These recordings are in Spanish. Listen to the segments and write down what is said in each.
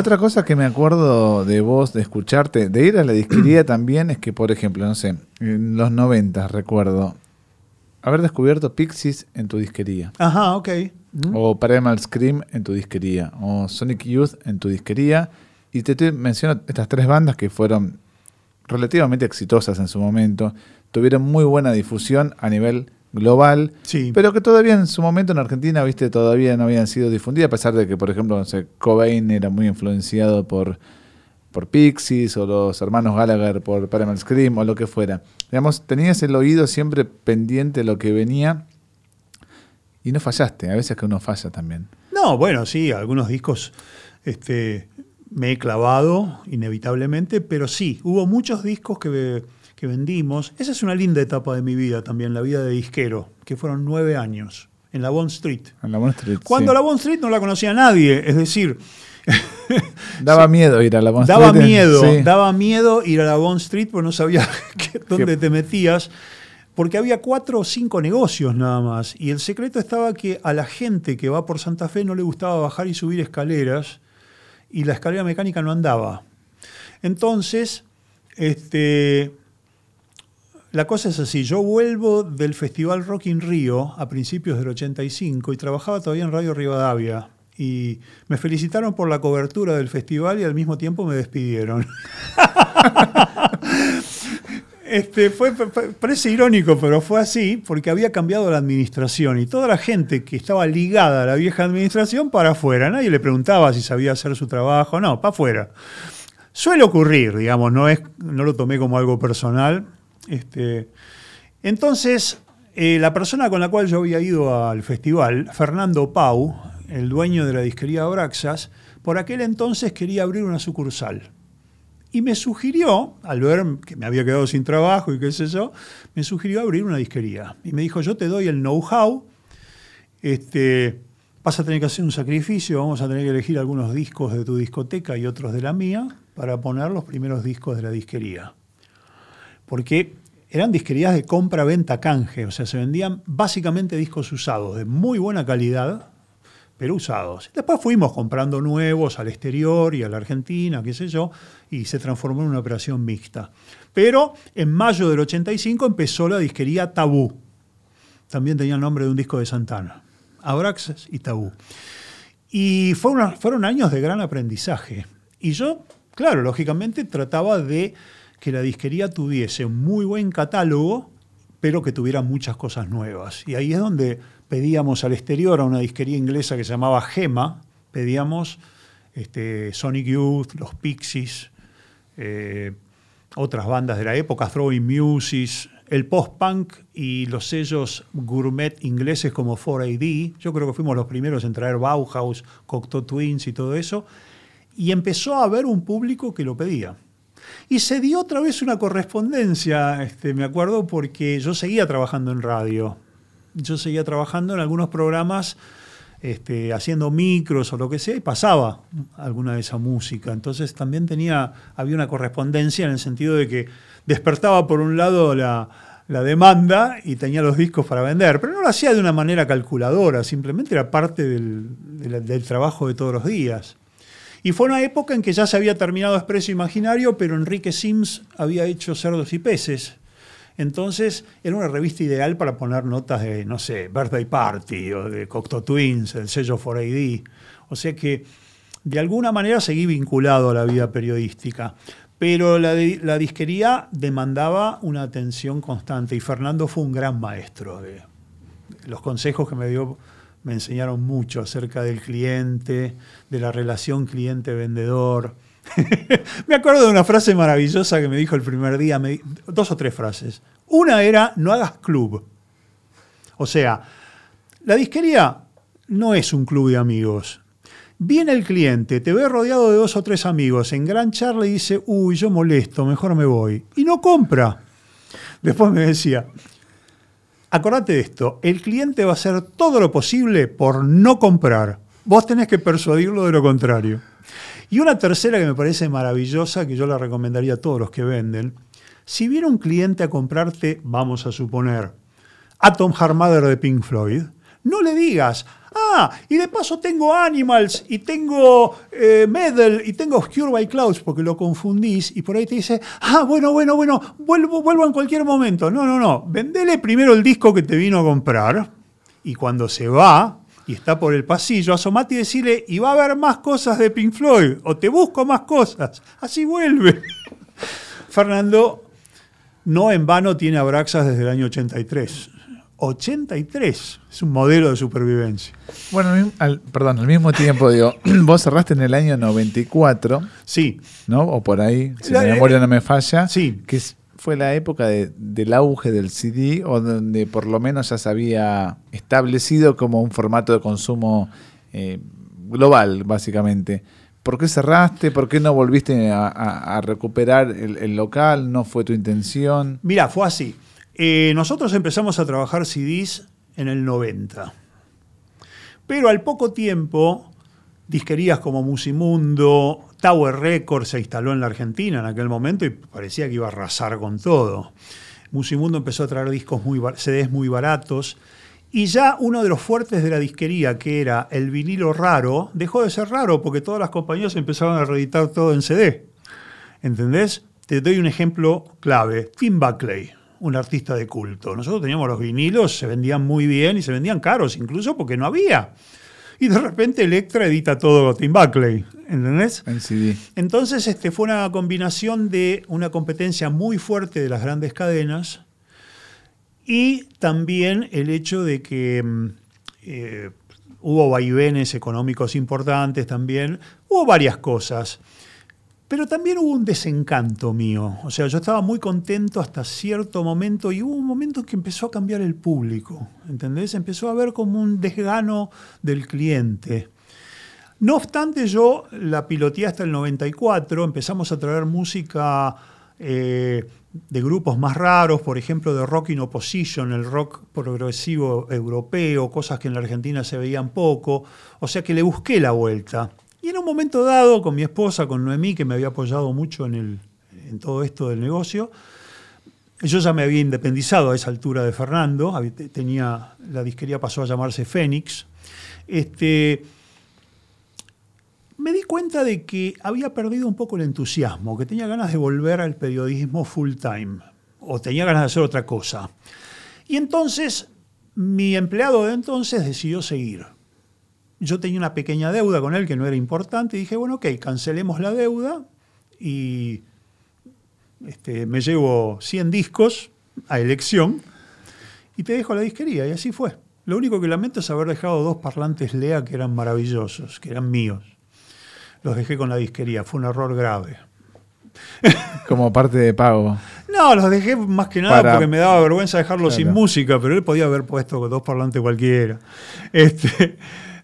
Otra cosa que me acuerdo de vos, de escucharte, de ir a la disquería también, es que, por ejemplo, no sé, en los 90 recuerdo haber descubierto Pixies en tu disquería. Ajá, ok. O Primal Scream en tu disquería. O Sonic Youth en tu disquería. Y te, te menciono estas tres bandas que fueron relativamente exitosas en su momento. Tuvieron muy buena difusión a nivel global, Sí. pero que todavía en su momento en Argentina, viste, todavía no habían sido difundidas, a pesar de que, por ejemplo, no sé, Cobain era muy influenciado por, por Pixies o los hermanos Gallagher por Primal Scream o lo que fuera. Digamos, tenías el oído siempre pendiente de lo que venía y no fallaste. A veces que uno falla también. No, bueno, sí, algunos discos este, me he clavado inevitablemente, pero sí, hubo muchos discos que, que vendimos. Esa es una linda etapa de mi vida también, la vida de disquero, que fueron nueve años en la Bond Street. En la Bond Street, Cuando sí. la Bond Street no la conocía nadie, es decir, Daba miedo ir a la Bond daba Street, miedo, sí. daba miedo ir a la Bond Street porque no sabía que- dónde te metías, porque había cuatro o cinco negocios nada más. Y el secreto estaba que a la gente que va por Santa Fe no le gustaba bajar y subir escaleras, y la escalera mecánica no andaba. Entonces, este, la cosa es así, yo vuelvo del Festival Rock in Rio a principios del 85 y trabajaba todavía en Radio Rivadavia. Y me felicitaron por la cobertura del festival y al mismo tiempo me despidieron. Este, fue- parece irónico, pero fue así porque había cambiado la administración y toda la gente que estaba ligada a la vieja administración para afuera. Nadie le preguntaba si sabía hacer su trabajo, no, para afuera. Suele ocurrir, digamos, no, es, no lo tomé como algo personal. Este, entonces, eh, la persona con la cual yo había ido al festival, Fernando Pau, el dueño de la disquería Abraxas, por aquel entonces quería abrir una sucursal. Y me sugirió, al ver que me había quedado sin trabajo y qué sé yo, me sugirió abrir una disquería. Y me dijo, yo te doy el know-how, este, vas a tener que hacer un sacrificio, vamos a tener que elegir algunos discos de tu discoteca y otros de la mía para poner los primeros discos de la disquería. Porque eran disquerías de compra, venta, canje, o sea, se vendían básicamente discos usados de muy buena calidad, pero usados. Después fuimos comprando nuevos al exterior y a la Argentina, qué sé yo, y se transformó en una operación mixta. Pero en mayo del 85 empezó la disquería Tabú. También tenía el nombre de un disco de Santana. Abraxas y Tabú. Y fue fueron años de gran aprendizaje. Y yo, claro, lógicamente trataba de que la disquería tuviese un muy buen catálogo, pero que tuviera muchas cosas nuevas. Y ahí es donde pedíamos al exterior a una disquería inglesa que se llamaba Gema, pedíamos este, Sonic Youth, los Pixies, eh, otras bandas de la época, Throwing Muses, el post-punk y los sellos gourmet ingleses como 4AD. Yo creo que fuimos los primeros en traer Bauhaus, Cocteau Twins y todo eso. Y empezó a haber un público que lo pedía. Y se dio otra vez una correspondencia, este, me acuerdo, porque yo seguía trabajando en radio. Yo seguía trabajando en algunos programas este, haciendo micros o lo que sea, y pasaba alguna de esa música. Entonces también tenía, había una correspondencia en el sentido de que despertaba por un lado la, la demanda y tenía los discos para vender, pero no lo hacía de una manera calculadora, simplemente era parte del, del- del trabajo de todos los días. Y fue una época en que ya se había terminado Expreso Imaginario, pero Enrique Sims había hecho Cerdos y Peces. Entonces era una revista ideal para poner notas de, no sé, Birthday Party o de Cocteau Twins, el sello 4AD. O sea que de alguna manera seguí vinculado a la vida periodística. Pero la, di- la disquería demandaba una atención constante y Fernando fue un gran maestro. de- los consejos que me dio me enseñaron mucho acerca del cliente, de la relación cliente-vendedor. me acuerdo de una frase maravillosa que me dijo el primer día, dos o tres frases. Una era, no hagas club. O sea, la disquería no es un club de amigos. Viene el cliente, te ve rodeado de dos o tres amigos, en gran charla y dice, uy, yo molesto, mejor me voy. Y no compra. Después me decía, acordate de esto, el cliente va a hacer todo lo posible por no comprar. Vos tenés que persuadirlo de lo contrario. Y una tercera que me parece maravillosa, que yo la recomendaría a todos los que venden, si viene un cliente a comprarte, vamos a suponer, Atom Heart Mother de Pink Floyd, no le digas, Ah, y de paso tengo Animals y tengo eh, Medal y tengo Obscure by Clouds porque lo confundís y por ahí te dice, ah, bueno, bueno, bueno, vuelvo, vuelvo en cualquier momento. No, no, no. Vendele primero el disco que te vino a comprar y cuando se va y está por el pasillo, asomate y decirle, y va a haber más cosas de Pink Floyd o te busco más cosas. Así vuelve. Fernando no en vano tiene Abraxas desde el año 83. 83 es un modelo de supervivencia. Bueno, al, perdón, al mismo tiempo, digo, vos cerraste en el año 94. Sí. ¿No? O por ahí, si la, memoria no me falla. Sí. Que fue la época del auge del CD, o donde por lo menos ya se había establecido como un formato de consumo eh, global, básicamente. ¿Por qué cerraste? ¿Por qué no volviste a, recuperar el, local? ¿No fue tu intención? Mira, fue así. Eh, nosotros empezamos a trabajar CDs en el 90. Pero al poco tiempo, disquerías como Musimundo, Tower Records se instaló en la Argentina en aquel momento y parecía que iba a arrasar con todo. Musimundo empezó a traer discos muy, CDs muy baratos y ya uno de los fuertes de la disquería, que era el vinilo raro, dejó de ser raro porque todas las compañías empezaron a reeditar todo en CD. ¿Entendés? Te doy un ejemplo clave. Tim Buckley, un artista de culto. Nosotros teníamos los vinilos, se vendían muy bien y se vendían caros incluso porque no había. Y de repente Electra edita todo Tim Buckley, ¿entendés? En CD. Entonces este, fue una combinación de una competencia muy fuerte de las grandes cadenas y también el hecho de que mm, eh, hubo vaivenes económicos importantes también, hubo varias cosas. Pero también hubo un desencanto mío. O sea, yo estaba muy contento hasta cierto momento y hubo un momento en que empezó a cambiar el público. ¿Entendés? Empezó a haber como un desgano del cliente. No obstante, yo la piloteé hasta el 94, empezamos a traer música eh, de grupos más raros, por ejemplo, de rock in opposition, el rock progresivo europeo, cosas que en la Argentina se veían poco, o sea que le busqué la vuelta. Y en un momento dado, con mi esposa, con Noemí, que me había apoyado mucho en, todo esto del negocio, yo ya me había independizado a esa altura de Fernando, tenía, la disquería pasó a llamarse Fénix. Este, me di cuenta de que había perdido un poco el entusiasmo, que tenía ganas de volver al periodismo full time, o tenía ganas de hacer otra cosa. Y entonces mi empleado de entonces decidió seguir. Yo tenía una pequeña deuda con él que no era importante y dije, bueno, ok, cancelemos la deuda y este, me llevo 100 discos a elección y te dejo la disquería. Y así fue. Lo único que lamento es haber dejado dos parlantes Lea que eran maravillosos, que eran míos los dejé con la disquería. Fue un error grave. Como parte de pago. No, los dejé más que nada porque me daba vergüenza dejarlos sin música, pero él podía haber puesto dos parlantes cualquiera. Este,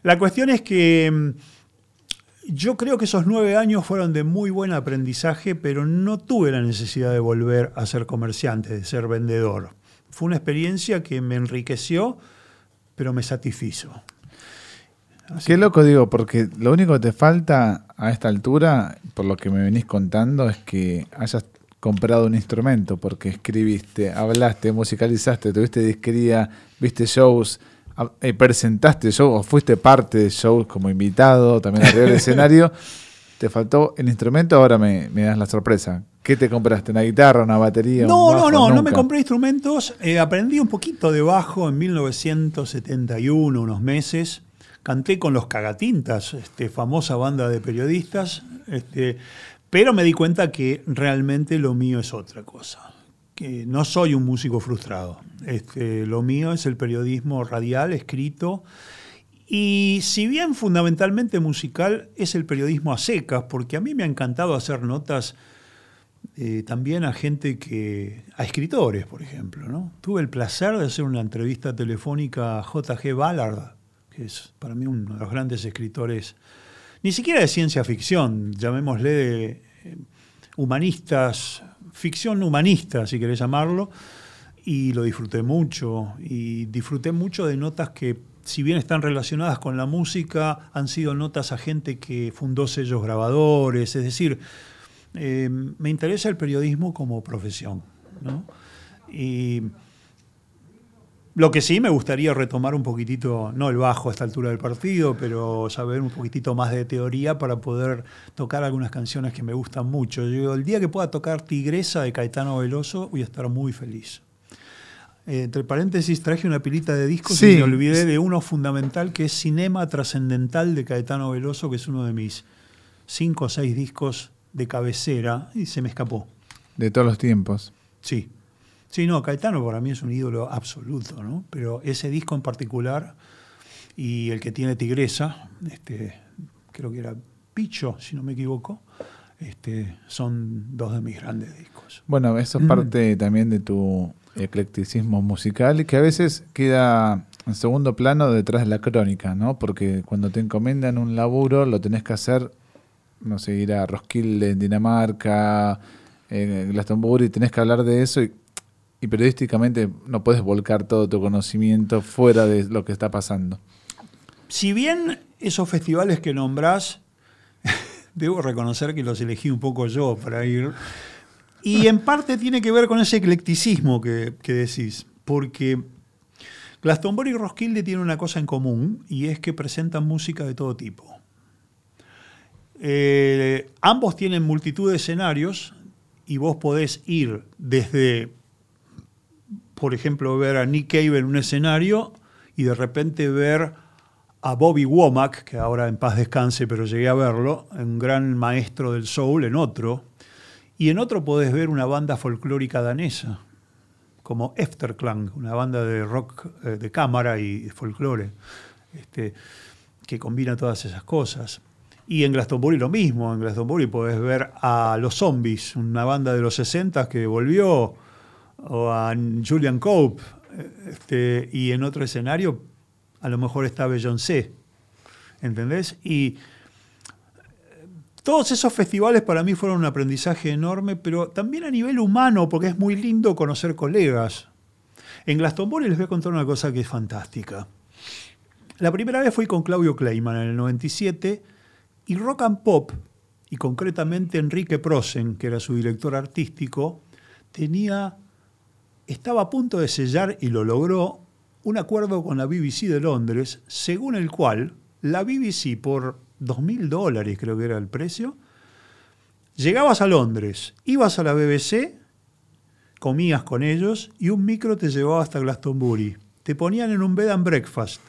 la cuestión es que mm, yo creo que esos nueve años fueron de muy buen aprendizaje, pero no tuve la necesidad de volver a ser comerciante, de ser vendedor. Fue una experiencia que me enriqueció, pero me satisfizo. Qué loco digo, porque lo único que te falta a esta altura, por lo que me venís contando, es que hayas comprado un instrumento, porque escribiste, hablaste, musicalizaste, tuviste disquería, viste shows, eh, presentaste shows, o fuiste parte de shows como invitado, también arriba del escenario. Te faltó el instrumento, ahora me, das la sorpresa. ¿Qué te compraste? ¿Una guitarra, una batería? No, no, no, no me compré instrumentos. Eh, aprendí un poquito de bajo en 1971, unos meses canté con los Cagatintas, este, famosa banda de periodistas, este, pero me di cuenta que realmente lo mío es otra cosa, que no soy un músico frustrado. Este, lo mío es el periodismo radial, escrito, y si bien fundamentalmente musical, es el periodismo a secas, porque a mí me ha encantado hacer notas eh, también a gente que. a escritores, por ejemplo. ¿no? Tuve el placer de hacer una entrevista telefónica a J.G. Ballard, que es para mí uno de los grandes escritores, ni siquiera de ciencia ficción, llamémosle de eh, humanistas, ficción humanista, si querés llamarlo, y lo disfruté mucho, y disfruté mucho de notas que, si bien están relacionadas con la música, han sido notas a gente que fundó sellos grabadores, es decir, eh, me interesa el periodismo como profesión. ¿no? Y Lo que sí me gustaría retomar un poquitito, no el bajo a esta altura del partido, pero saber un poquitito más de teoría para poder tocar algunas canciones que me gustan mucho. Yo, el día que pueda tocar Tigresa de Caetano Veloso, voy a estar muy feliz. Eh, entre paréntesis, traje una pilita de discos Sí. y me olvidé de uno fundamental que es Cinema Trascendental de Caetano Veloso, que es uno de mis cinco o seis discos de cabecera, y se me escapó. De todos los tiempos. Sí. Sí, no, Caetano para mí es un ídolo absoluto, ¿no? Pero ese disco en particular y el que tiene Tigresa, este, creo que era Picho, si no me equivoco, este, son dos de mis grandes discos. Bueno, eso es Mm. parte también de tu eclecticismo musical y que a veces queda en segundo plano detrás de la crónica, ¿no? Porque cuando te encomiendan un laburo lo tenés que hacer, no sé, ir a Roskilde en Dinamarca, en Glastonbury, tenés que hablar de eso y, y periodísticamente no puedes volcar todo tu conocimiento fuera de lo que está pasando. Si bien esos festivales que nombrás, debo reconocer que los elegí un poco yo para ir, y en parte tiene que ver con ese eclecticismo que, decís, porque Glastonbury y Roskilde tienen una cosa en común, y es que presentan música de todo tipo. Eh, ambos tienen multitud de escenarios, y vos podés ir desde, por ejemplo, ver a Nick Cave en un escenario, y de repente ver a Bobby Womack, que ahora en paz descanse, pero llegué a verlo, un gran maestro del soul en otro, y en otro podés ver una banda folclórica danesa, como Efterklang, una banda de rock eh, de cámara y folclore, este, que combina todas esas cosas. Y en Glastonbury lo mismo, en Glastonbury podés ver a Los Zombies, una banda de los 60 que volvió, o a Julian Cope, este, y en otro escenario a lo mejor está Beyoncé, ¿entendés? Y eh, todos esos festivales para mí fueron un aprendizaje enorme, pero también a nivel humano, porque es muy lindo conocer colegas. En Glastonbury les voy a contar una cosa que es fantástica. La primera vez fui con Claudio Kleiman en el 97 y Rock and Pop, y concretamente Enrique Prosen, que era su director artístico, tenía, estaba a punto de sellar y lo logró un acuerdo con la BBC de Londres, según el cual la BBC por 2.000 dólares, creo que era el precio, llegabas a Londres, ibas a la BBC, comías con ellos y un micro te llevaba hasta Glastonbury. Te ponían en un bed and breakfast.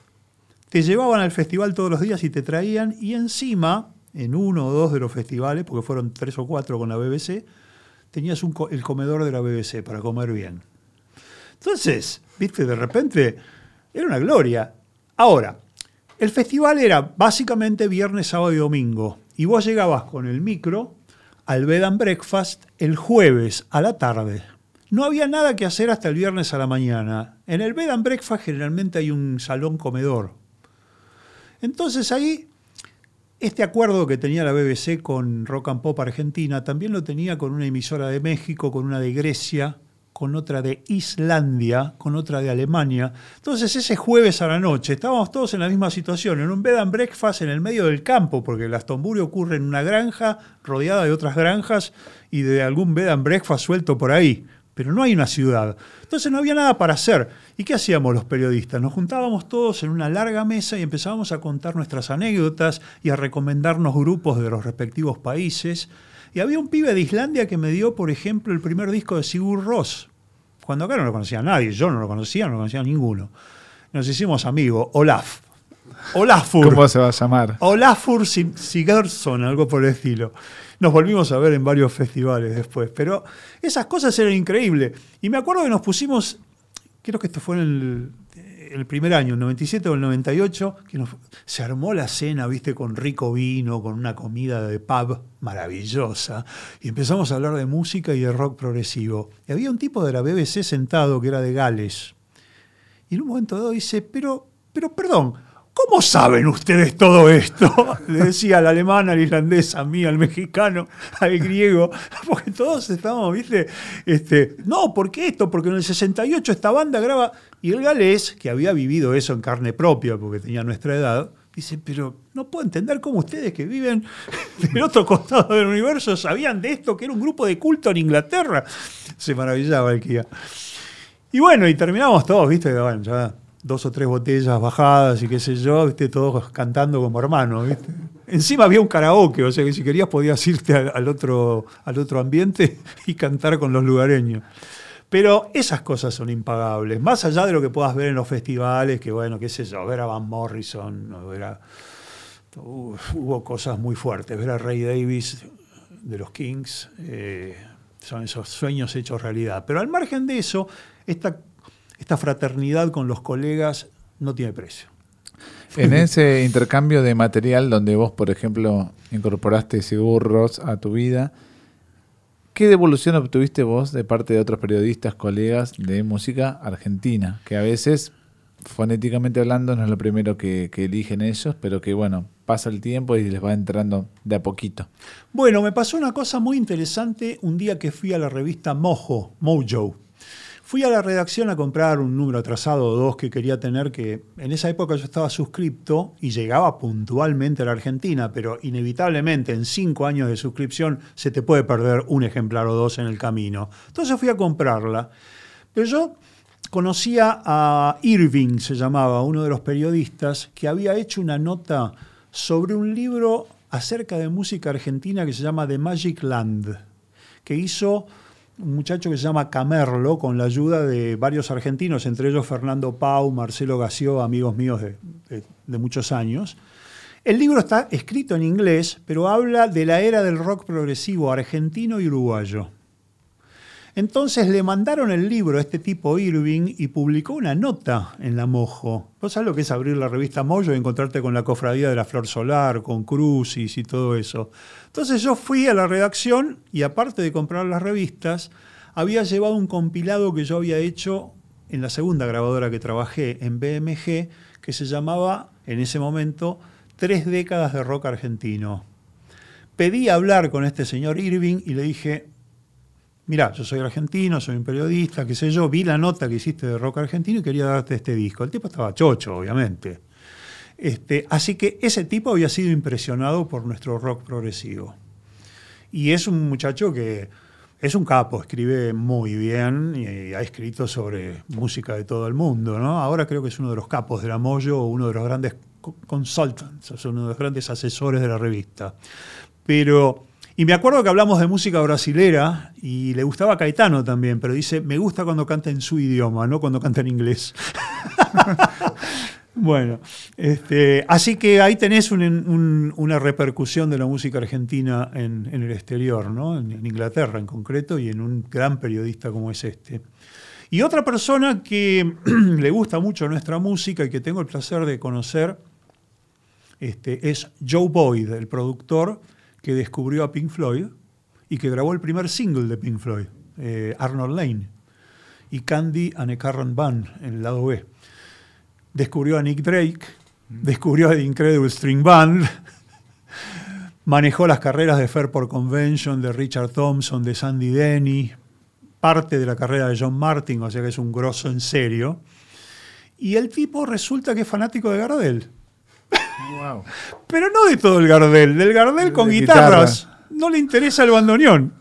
Te llevaban al festival todos los días y te traían, y encima, en uno o dos de los festivales, porque fueron tres o cuatro con la BBC, tenías el comedor de la BBC para comer bien. Entonces, viste, de repente era una gloria. Ahora, el festival era básicamente viernes, sábado y domingo. Y vos llegabas con el micro al bed and breakfast el jueves a la tarde. No había nada que hacer hasta el viernes a la mañana. En el bed and breakfast generalmente hay un salón comedor. Entonces ahí, este acuerdo que tenía la BBC con Rock and Pop Argentina, también lo tenía con una emisora de México, con una de Grecia, con otra de Islandia, con otra de Alemania. Entonces ese jueves a la noche estábamos todos en la misma situación, en un bed and breakfast en el medio del campo, porque el Astonbury ocurre en una granja rodeada de otras granjas y de algún bed and breakfast suelto por ahí. Pero no hay una ciudad. Entonces no había nada para hacer. ¿Y qué hacíamos los periodistas? Nos juntábamos todos en una larga mesa y empezábamos a contar nuestras anécdotas y a recomendarnos grupos de los respectivos países. Y había un pibe de Islandia que me dio, por ejemplo, el primer disco de Sigur Rós. Cuando acá no lo conocía nadie, yo no lo conocía, no lo conocía ninguno. Nos hicimos amigos, Olaf. Olafur. ¿Cómo se va a llamar? Olafur Sig- Sigurdsson, algo por el estilo. Nos volvimos a ver en varios festivales después, pero esas cosas eran increíbles. Y me acuerdo que nos pusimos, creo que esto fue en el, el primer año, el 97 o el 98, que se armó la cena, viste, con rico vino, con una comida de pub maravillosa, y empezamos a hablar de música y de rock progresivo. Y había un tipo de la BBC sentado que era de Gales. Y en un momento dado dice, pero, pero perdón, ¿cómo saben ustedes todo esto? Le decía al alemán, al irlandés, a mí, al mexicano, al griego, porque todos estábamos, viste, este, no, ¿por qué esto? Porque en el 68 esta banda graba, y el galés, que había vivido eso en carne propia, porque tenía nuestra edad, dice, pero no puedo entender cómo ustedes que viven del otro costado del universo sabían de esto, que era un grupo de culto en Inglaterra. Se maravillaba el Kia. Y bueno, y terminamos todos, ¿viste? Bueno, ya dos o tres botellas bajadas y qué sé yo, ¿viste? Todos cantando como hermanos, ¿viste? Encima había un karaoke, o sea que si querías podías irte al, otro, al otro ambiente y cantar con los lugareños. Pero esas cosas son impagables, más allá de lo que puedas ver en los festivales, que bueno, qué sé yo, ver a Van Morrison, hubo cosas muy fuertes, ver a Ray Davis de los Kings, eh, son esos sueños hechos realidad. Pero al margen de eso, esta, esta fraternidad con los colegas no tiene precio. En ese intercambio de material donde vos, por ejemplo, incorporaste Sigurros a tu vida, ¿qué devolución obtuviste vos de parte de otros periodistas, colegas de música argentina? Que a veces, fonéticamente hablando, no es lo primero que, que eligen ellos, pero que bueno, pasa el tiempo y les va entrando de a poquito. Bueno, me pasó una cosa muy interesante un día que fui a la revista Mojo, Mojo Fui a la redacción a comprar un número atrasado o dos que quería tener, que en esa época yo estaba suscripto y llegaba puntualmente a la Argentina, pero inevitablemente en cinco años de suscripción se te puede perder un ejemplar o dos en el camino. Entonces fui a comprarla. Pero yo conocía a Irving, se llamaba, uno de los periodistas, que había hecho una nota sobre un libro acerca de música argentina que se llama The Magic Land, que hizo un muchacho que se llama Camerlo, con la ayuda de varios argentinos, entre ellos Fernando Pau, Marcelo Gació, amigos míos de, de, muchos años. El libro está escrito en inglés, pero habla de la era del rock progresivo argentino y uruguayo. Entonces le mandaron el libro a este tipo Irving y publicó una nota en la Mojo. ¿Vos sabés lo que es abrir la revista Mojo y encontrarte con la cofradía de la Flor Solar, con Crucis y todo eso? Entonces yo fui a la redacción y aparte de comprar las revistas, había llevado un compilado que yo había hecho en la segunda grabadora que trabajé en BMG, que se llamaba en ese momento Tres décadas de rock argentino. Pedí hablar con este señor Irving y le dije, mirá, yo soy argentino, soy un periodista, qué sé yo, vi la nota que hiciste de rock argentino y quería darte este disco. El tipo estaba chocho, obviamente. Este, así que ese tipo había sido impresionado por nuestro rock progresivo. Y es un muchacho que es un capo, escribe muy bien y ha escrito sobre música de todo el mundo. ¿no? Ahora creo que es uno de los capos de la Moyo, uno de los grandes consultants, uno de los grandes asesores de la revista. Pero y me acuerdo que hablamos de música brasilera y le gustaba Caetano también, pero dice, me gusta cuando canta en su idioma, no cuando canta en inglés. bueno, este, así que ahí tenés una repercusión de la música argentina en, el exterior, ¿no? en, Inglaterra en concreto y en un gran periodista como es este. Y otra persona que le gusta mucho nuestra música y que tengo el placer de conocer este, es Joe Boyd, el productor que descubrió a Pink Floyd y que grabó el primer single de Pink Floyd, eh, Arnold Lane, y Candy and a Current Band en el lado B. Descubrió a Nick Drake, mm. descubrió a The Incredible String Band, manejó las carreras de Fairport Convention, de Richard Thompson, de Sandy Denny, parte de la carrera de John Martin, o sea que es un grosso en serio. Y el tipo resulta que es fanático de Gardel. Pero no de todo el Gardel, del Gardel con guitarras. No le interesa el bandoneón.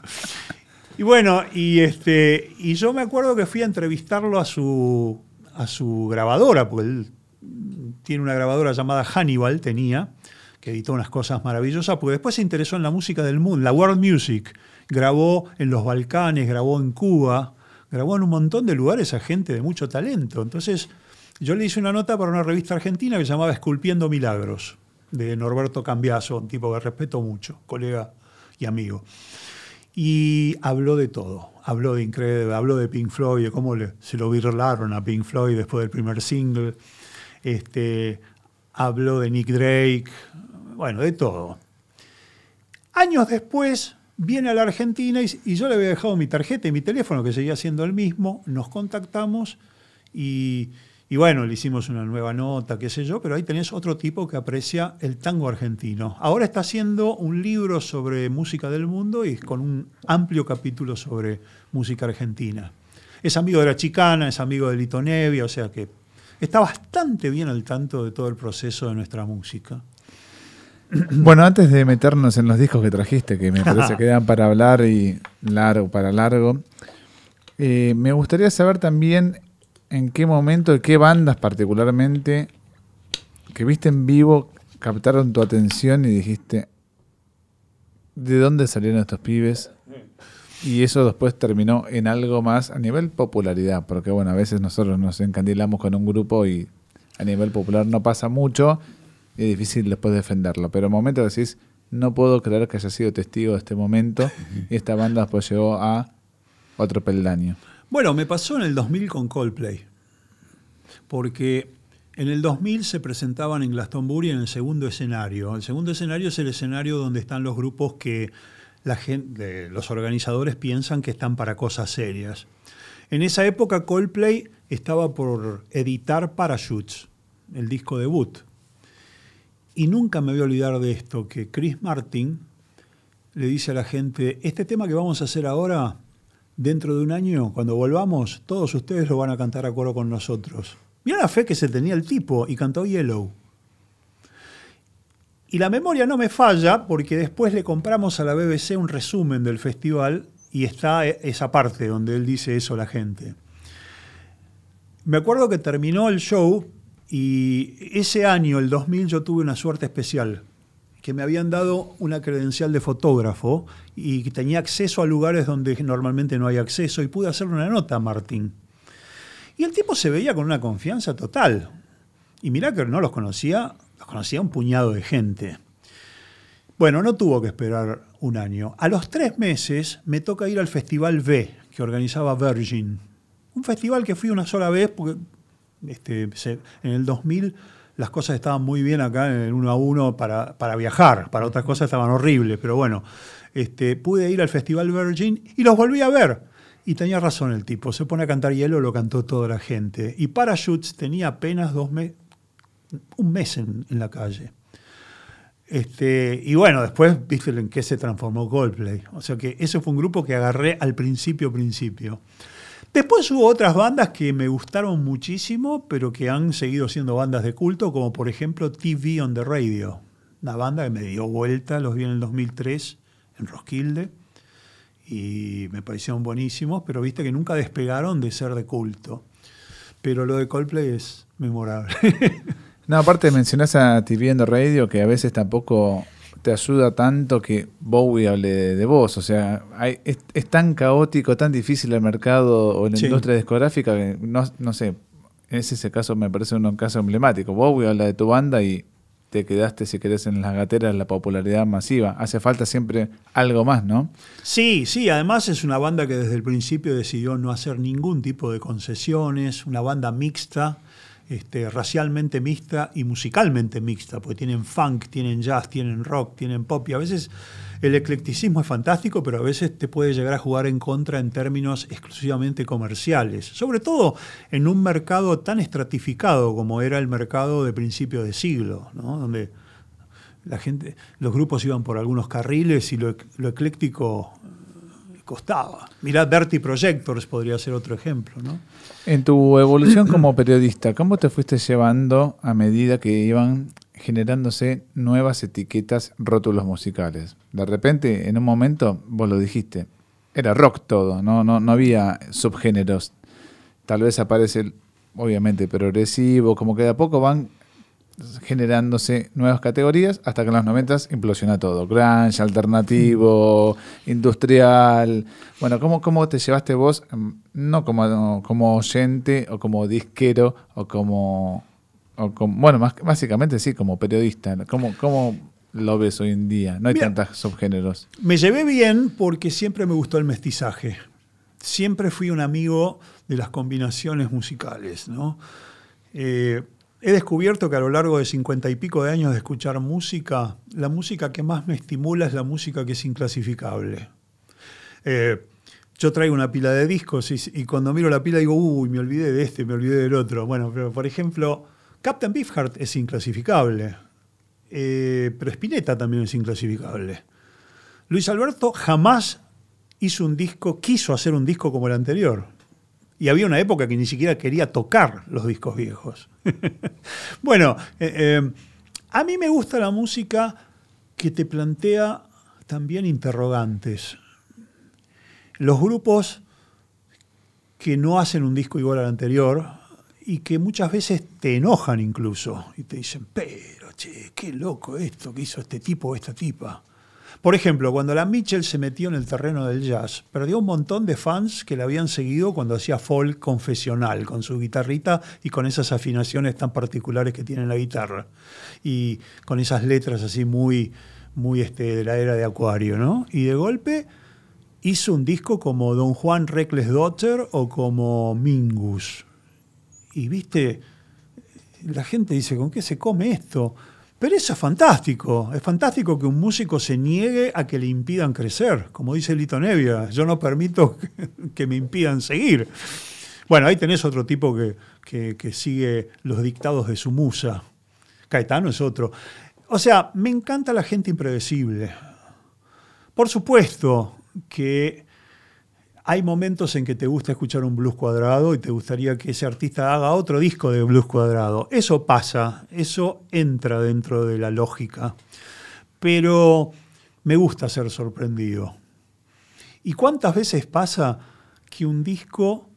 Y bueno, y, este, y yo me acuerdo que fui a entrevistarlo a su, a su grabadora, porque él tiene una grabadora llamada Hannibal, tenía, que editó unas cosas maravillosas, porque después se interesó en la música del mundo, la world music. Grabó en los Balcanes, grabó en Cuba, grabó en un montón de lugares a gente de mucho talento. Entonces, yo le hice una nota para una revista argentina que se llamaba Esculpiendo Milagros, de Norberto Cambiaso, un tipo que respeto mucho, colega y amigo. Y habló de todo. Habló de Incredible, habló de Pink Floyd, de cómo se lo virlaron a Pink Floyd después del primer single. Este, habló de Nick Drake, bueno, de todo. Años después viene a la Argentina y, y, yo le había dejado mi tarjeta y mi teléfono, que seguía siendo el mismo, nos contactamos y y bueno, le hicimos una nueva nota, qué sé yo, pero ahí tenés otro tipo que aprecia el tango argentino. Ahora está haciendo un libro sobre música del mundo y con un amplio capítulo sobre música argentina. Es amigo de la chicana, es amigo de Lito Nevia, o sea que está bastante bien al tanto de todo el proceso de nuestra música. Bueno, antes de meternos en los discos que trajiste, que me parece que dan para hablar y largo para largo, Eh, me gustaría saber también en qué momento y qué bandas particularmente que viste en vivo captaron tu atención y dijiste, ¿de dónde salieron estos pibes? Y eso después terminó en algo más a nivel popularidad, porque bueno, a veces nosotros nos encandilamos con un grupo y a nivel popular no pasa mucho y es difícil después defenderlo. Pero en momento decís, no puedo creer que haya sido testigo de este momento y esta banda después llegó a otro peldaño. Bueno, me pasó en el 2000 con Coldplay, porque en el 2000 se presentaban en Glastonbury en el segundo escenario. El segundo escenario es el escenario donde están los grupos que la gente, los organizadores piensan que están para cosas serias. En esa época Coldplay estaba por editar Parachutes, el disco debut. Y nunca me voy a olvidar de esto, que Chris Martin le dice a la gente, este tema que vamos a hacer ahora, dentro de un año, cuando volvamos, todos ustedes lo van a cantar a coro con nosotros. Mira la fe que se tenía el tipo y cantó Yellow. Y la memoria no me falla porque después le compramos a la BBC un resumen del festival y está esa parte donde él dice eso a la gente. Me acuerdo que terminó el show y ese año, el 2000, yo tuve una suerte especial, que me habían dado una credencial de fotógrafo y que tenía acceso a lugares donde normalmente no hay acceso y pude hacerle una nota a Martín. Y el tipo se veía con una confianza total. Y mirá que no los conocía, los conocía un puñado de gente. Bueno, no tuvo que esperar un año. A los tres meses me toca ir al Festival B, que organizaba Virgin. Un festival que fui una sola vez porque este, en el 2000 las cosas estaban muy bien acá en el uno a uno para, para viajar, para otras cosas estaban horribles, pero bueno, este, pude ir al Festival Virgin y los volví a ver. Y tenía razón el tipo, se pone a cantar hielo, lo cantó toda la gente. Y Parachutes tenía apenas dos un mes en, la calle. Este, y bueno, después viste en qué se transformó Coldplay. O sea que ese fue un grupo que agarré al principio, principio. Después hubo otras bandas que me gustaron muchísimo, pero que han seguido siendo bandas de culto, como por ejemplo TV on the Radio. Una banda que me dio vuelta, los vi en el 2003 en Roskilde y me parecieron buenísimos, pero viste que nunca despegaron de ser de culto. Pero lo de Coldplay es memorable. no, aparte mencionás a TV the Radio, que a veces tampoco te ayuda tanto que Bowie hable de, vos. O sea, es, tan caótico, tan difícil el mercado o la industria discográfica que no, no sé, en ese caso me parece un caso emblemático. Bowie habla de tu banda y te quedaste, si querés, en las gateras la popularidad masiva. Hace falta siempre algo más, ¿no? Sí, sí, además es una banda que desde el principio decidió no hacer ningún tipo de concesiones, una banda mixta, este, racialmente mixta y musicalmente mixta, porque tienen funk, tienen jazz, tienen rock, tienen pop, y a veces el eclecticismo es fantástico, pero a veces te puede llegar a jugar en contra en términos exclusivamente comerciales, sobre todo en un mercado tan estratificado como era el mercado de principio de siglo, donde la gente, los grupos iban por algunos carriles y lo, ecléctico eh, costaba. Mirad Bertie Projectors podría ser otro ejemplo. ¿no? En tu evolución como periodista, ¿cómo te fuiste llevando a medida que iban generándose nuevas etiquetas, rótulos musicales. De repente, en un momento, vos lo dijiste, era rock todo, no, no, no había subgéneros. Tal vez aparece, obviamente, progresivo, como que de a poco van generándose nuevas categorías hasta que en los 90 implosiona todo. Grunge, alternativo, industrial. Bueno, ¿cómo, ¿cómo te llevaste vos, mm, no como, como oyente o como disquero o como bueno, más, básicamente sí, como periodista. ¿Cómo, ¿Cómo lo ves hoy en día? No hay tantos subgéneros. Me llevé bien porque siempre me gustó el mestizaje. Siempre fui un amigo de las combinaciones musicales. ¿no? Eh, he descubierto que a lo largo de cincuenta y pico de años de escuchar música, la música que más me estimula es la música que es inclasificable. Eh, yo traigo una pila de discos y, cuando miro la pila digo, uy, me olvidé de este, me olvidé del otro. Bueno, pero por ejemplo, Captain Beefheart es inclasificable, eh, pero Spinetta también es inclasificable. Luis Alberto jamás hizo un disco, quiso hacer un disco como el anterior. Y había una época que ni siquiera quería tocar los discos viejos. bueno, eh, eh, a mí me gusta la música que te plantea también interrogantes. Los grupos que no hacen un disco igual al anterior y que muchas veces te enojan incluso y te dicen, pero che, qué loco esto que hizo este tipo o esta tipa. Por ejemplo, cuando la Mitchell se metió en el terreno del jazz, perdió un montón de fans que la habían seguido cuando hacía folk confesional, con su guitarrita y con esas afinaciones tan particulares que tiene la guitarra. Y con esas letras así muy, muy este, de la era de Acuario, ¿no? Y de golpe hizo un disco como Don Juan Reckless Daughter o como Mingus. Y viste, la gente dice, ¿con qué se come esto? Pero eso es fantástico, es fantástico que un músico se niegue a que le impidan crecer, como dice Lito Nevia, yo no permito que, me impidan seguir. Bueno, ahí tenés otro tipo que, que sigue los dictados de su musa. Caetano es otro. O sea, me encanta la gente impredecible. Por supuesto que hay momentos en que te gusta escuchar un blues cuadrado y te gustaría que ese artista haga otro disco de blues cuadrado. Eso pasa, eso entra dentro de la lógica. Pero me gusta ser sorprendido. ¿Y cuántas veces pasa que un disco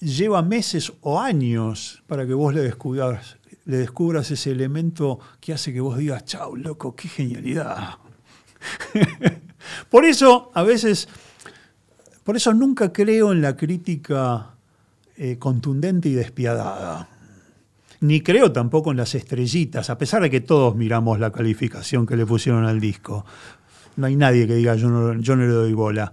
lleva meses o años para que vos le descubras, ese elemento que hace que vos digas, chau, loco, qué genialidad? Por eso, a veces por eso nunca creo en la crítica eh, contundente y despiadada. Ni creo tampoco en las estrellitas, a pesar de que todos miramos la calificación que le pusieron al disco. No hay nadie que diga yo no, yo no le doy bola.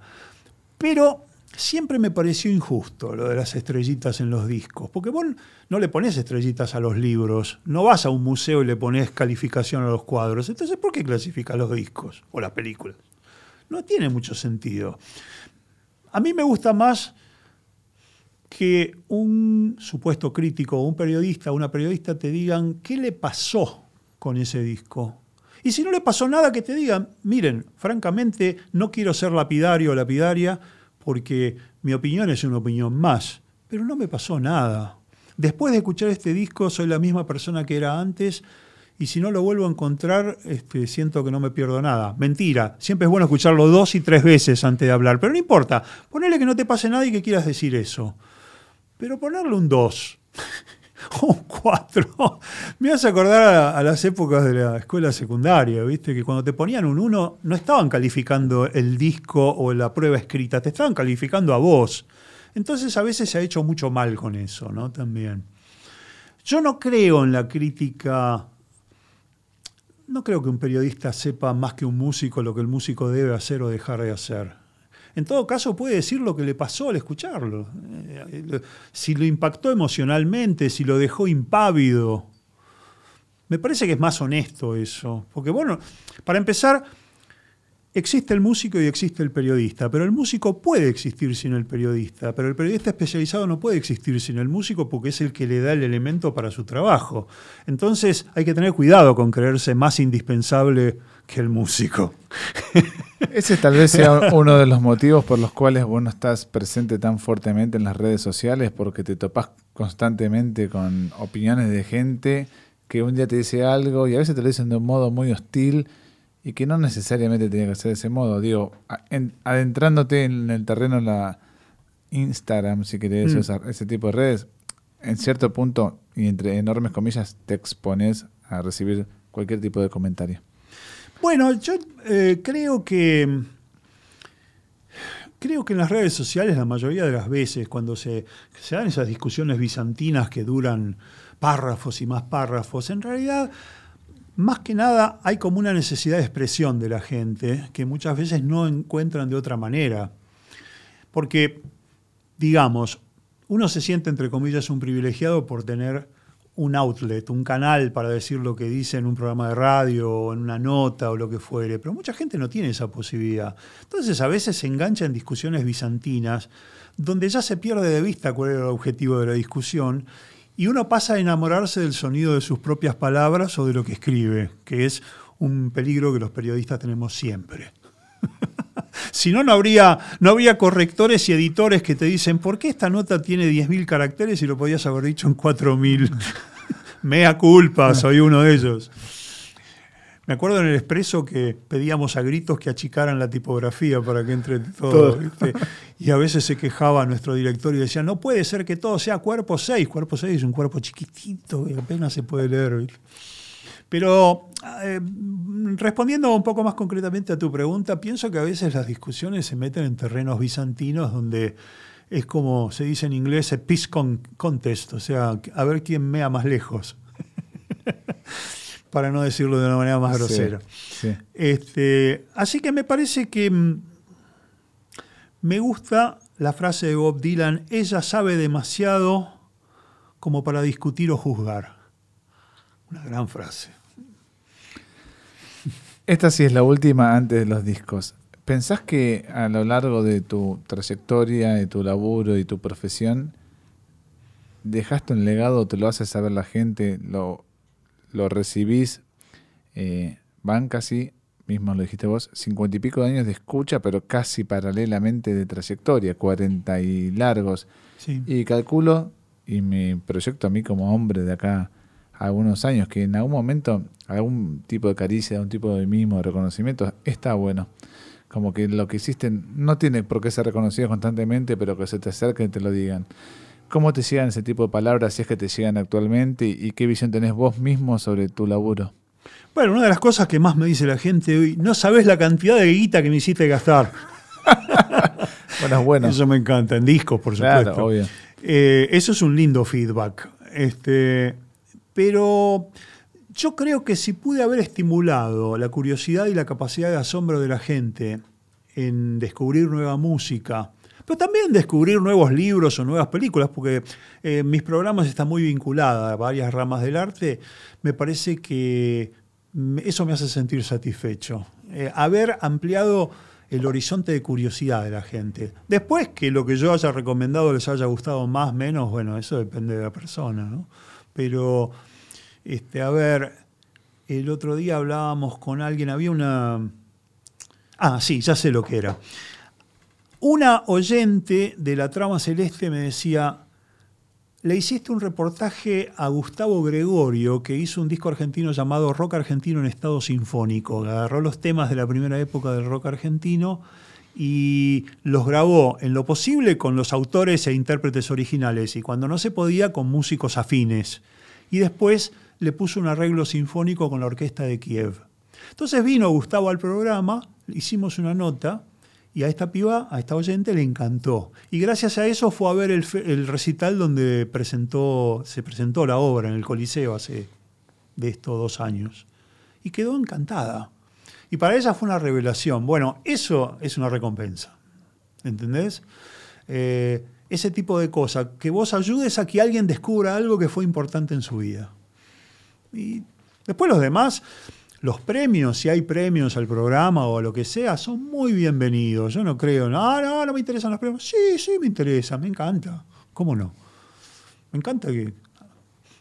Pero siempre me pareció injusto lo de las estrellitas en los discos, porque vos no le pones estrellitas a los libros, no vas a un museo y le pones calificación a los cuadros. Entonces, ¿por qué clasifica los discos o las películas? No tiene mucho sentido. A mí me gusta más que un supuesto crítico, un periodista, una periodista te digan qué le pasó con ese disco. Y si no le pasó nada, que te digan, miren, francamente no quiero ser lapidario o lapidaria porque mi opinión es una opinión más, pero no me pasó nada. Después de escuchar este disco soy la misma persona que era antes y si no lo vuelvo a encontrar, este, siento que no me pierdo nada. Mentira, siempre es bueno escucharlo dos y tres veces antes de hablar, pero no importa, ponele que no te pase nada y que quieras decir eso. Pero ponerle un 2 o un 4, me hace acordar a, las épocas de la escuela secundaria, ¿viste? Que cuando te ponían un 1 no estaban calificando el disco o la prueba escrita, te estaban calificando a vos. Entonces a veces se ha hecho mucho mal con eso, ¿no? También. Yo no creo en la crítica no creo que un periodista sepa más que un músico lo que el músico debe hacer o dejar de hacer. En todo caso, puede decir lo que le pasó al escucharlo. Eh, si lo impactó emocionalmente, si lo dejó impávido. Me parece que es más honesto eso. Porque, bueno, para empezar, Existe el músico y existe el periodista, pero el músico puede existir sin el periodista, pero el periodista especializado no puede existir sin el músico porque es el que le da el elemento para su trabajo. Entonces hay que tener cuidado con creerse más indispensable que el músico. Ese tal vez sea uno de los motivos por los cuales vos no estás presente tan fuertemente en las redes sociales, porque te topás constantemente con opiniones de gente que un día te dice algo y a veces te lo dicen de un modo muy hostil y que no necesariamente tiene que ser de ese modo. Digo, adentrándote en el terreno de la Instagram, si querés, mm. ese tipo de redes, en cierto punto, y entre enormes comillas, te expones a recibir cualquier tipo de comentario. Bueno, yo eh, creo que creo que en las redes sociales la mayoría de las veces cuando se, se dan esas discusiones bizantinas que duran párrafos y más párrafos, en realidad más que nada hay como una necesidad de expresión de la gente que muchas veces no encuentran de otra manera. Porque, digamos, uno se siente, entre comillas, un privilegiado por tener un outlet, un canal para decir lo que dice en un programa de radio o en una nota o lo que fuere, pero mucha gente no tiene esa posibilidad. Entonces a veces se engancha en discusiones bizantinas donde ya se pierde de vista cuál era el objetivo de la discusión y uno pasa a enamorarse del sonido de sus propias palabras o de lo que escribe, que es un peligro que los periodistas tenemos siempre. si no, no habría, no habría correctores y editores que te dicen, ¿por qué esta nota tiene 10.000 caracteres y lo podías haber dicho en 4.000? Mea culpa, soy uno de ellos. Me acuerdo en el expreso que pedíamos a gritos que achicaran la tipografía para que entre todo. Y a veces se quejaba nuestro director y decía, no puede ser que todo sea cuerpo 6. Cuerpo 6 es un cuerpo chiquitito que apenas se puede leer. Pero eh, respondiendo un poco más concretamente a tu pregunta, pienso que a veces las discusiones se meten en terrenos bizantinos donde es como se dice en inglés, a peace contest, o sea, a ver quién mea más lejos. Para no decirlo de una manera más grosera. Este, así que me parece que mm, me gusta la frase de Bob Dylan, ella sabe demasiado como para discutir o juzgar. Una gran frase. Esta sí es la última antes de los discos. ¿Pensás que a lo largo de tu trayectoria, de tu laburo y tu profesión, dejaste un legado, te lo hace saber la gente, lo, lo recibís, eh, van casi, mismo lo dijiste vos, cincuenta y pico de años de escucha, pero casi paralelamente de trayectoria, cuarenta y largos. Y calculo, y me proyecto a mí como hombre de acá algunos años, que en algún momento algún tipo de caricia, algún tipo de mimo, de reconocimiento, está bueno como que lo que hiciste no tiene por qué ser reconocido constantemente, pero que se te acerquen y te lo digan. ¿Cómo te llegan ese tipo de palabras, si es que te llegan actualmente, y, qué visión tenés vos mismo sobre tu laburo? Bueno, una de las cosas que más me dice la gente hoy, no sabes la cantidad de guita que me hiciste gastar. bueno, bueno. Eso me encanta, en discos, por supuesto. Claro, obvio. Eh, eso es un lindo feedback. Este, pero yo creo que si pude haber estimulado la curiosidad y la capacidad de asombro de la gente en descubrir nueva música, pero también descubrir nuevos libros o nuevas películas, porque eh, mis programas están muy vinculados a varias ramas del arte, me parece que eso me hace sentir satisfecho. Eh, haber ampliado el horizonte de curiosidad de la gente. Después que lo que yo haya recomendado les haya gustado más, menos, bueno, eso depende de la persona, ¿no? Pero este, a ver, el otro día hablábamos con alguien, había una... Ah, sí, ya sé lo que era. Una oyente de la trama celeste me decía, le hiciste un reportaje a Gustavo Gregorio, que hizo un disco argentino llamado Rock Argentino en Estado Sinfónico. Agarró los temas de la primera época del rock argentino y los grabó en lo posible con los autores e intérpretes originales y cuando no se podía con músicos afines. Y después le puso un arreglo sinfónico con la orquesta de Kiev. Entonces vino Gustavo al programa, hicimos una nota y a esta piba, a esta oyente, le encantó. Y gracias a eso fue a ver el, recital donde presentó, se presentó la obra en el Coliseo hace de estos dos años. Y quedó encantada. Y para ella fue una revelación. Bueno, eso es una recompensa. ¿Entendés? Eh, ese tipo de cosas, que vos ayudes a que alguien descubra algo que fue importante en su vida. Y después los demás, los premios, si hay premios al programa o a lo que sea, son muy bienvenidos. Yo no creo, no, no, no me interesan los premios. Sí, sí, me interesa, me encanta. ¿Cómo no? Me encanta que,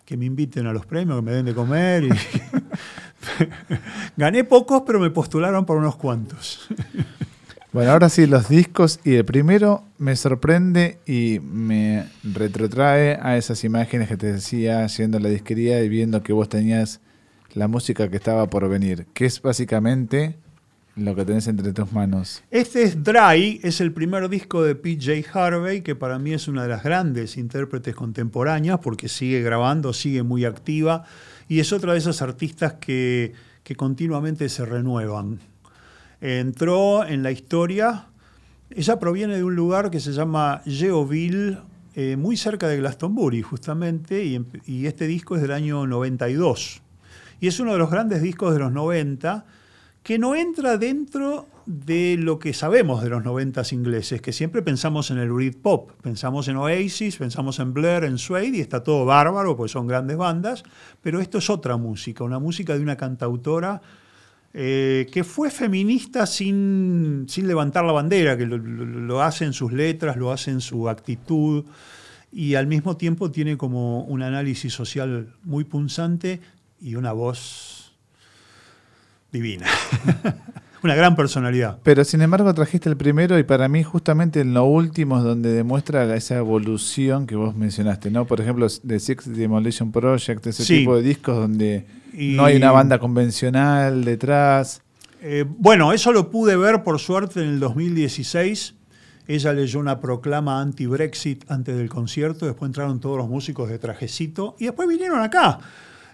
que me inviten a los premios, que me den de comer. Y Gané pocos, pero me postularon por unos cuantos. Bueno, ahora sí, los discos. Y el primero me sorprende y me retrotrae a esas imágenes que te decía a la disquería y viendo que vos tenías la música que estaba por venir, que es básicamente lo que tenés entre tus manos. Este es Dry, es el primer disco de PJ Harvey, que para mí es una de las grandes intérpretes contemporáneas porque sigue grabando, sigue muy activa y es otra de esas artistas que, que continuamente se renuevan entró en la historia. Ella proviene de un lugar que se llama Yeovil, eh, muy cerca de Glastonbury, justamente, y, este disco es del año 92. Y es uno de los grandes discos de los 90 que no entra dentro de lo que sabemos de los 90 ingleses, que siempre pensamos en el Britpop, pensamos en Oasis, pensamos en Blair, en Suede, y está todo bárbaro, pues son grandes bandas, pero esto es otra música, una música de una cantautora eh, que fue feminista sin, levantar la bandera, que lo, hace en sus letras, lo hace en su actitud y al mismo tiempo tiene como un análisis social muy punzante y una voz divina. una gran personalidad. Pero sin embargo trajiste el primero y para mí justamente en lo último es donde demuestra esa evolución que vos mencionaste, ¿no? Por ejemplo, The Six Demolition Project, ese tipo de discos donde Y- No hay una banda convencional detrás. Eh, bueno, eso lo pude ver por suerte en el 2016. Ella leyó una proclama anti-Brexit antes del concierto, después entraron todos los músicos de trajecito y después vinieron acá.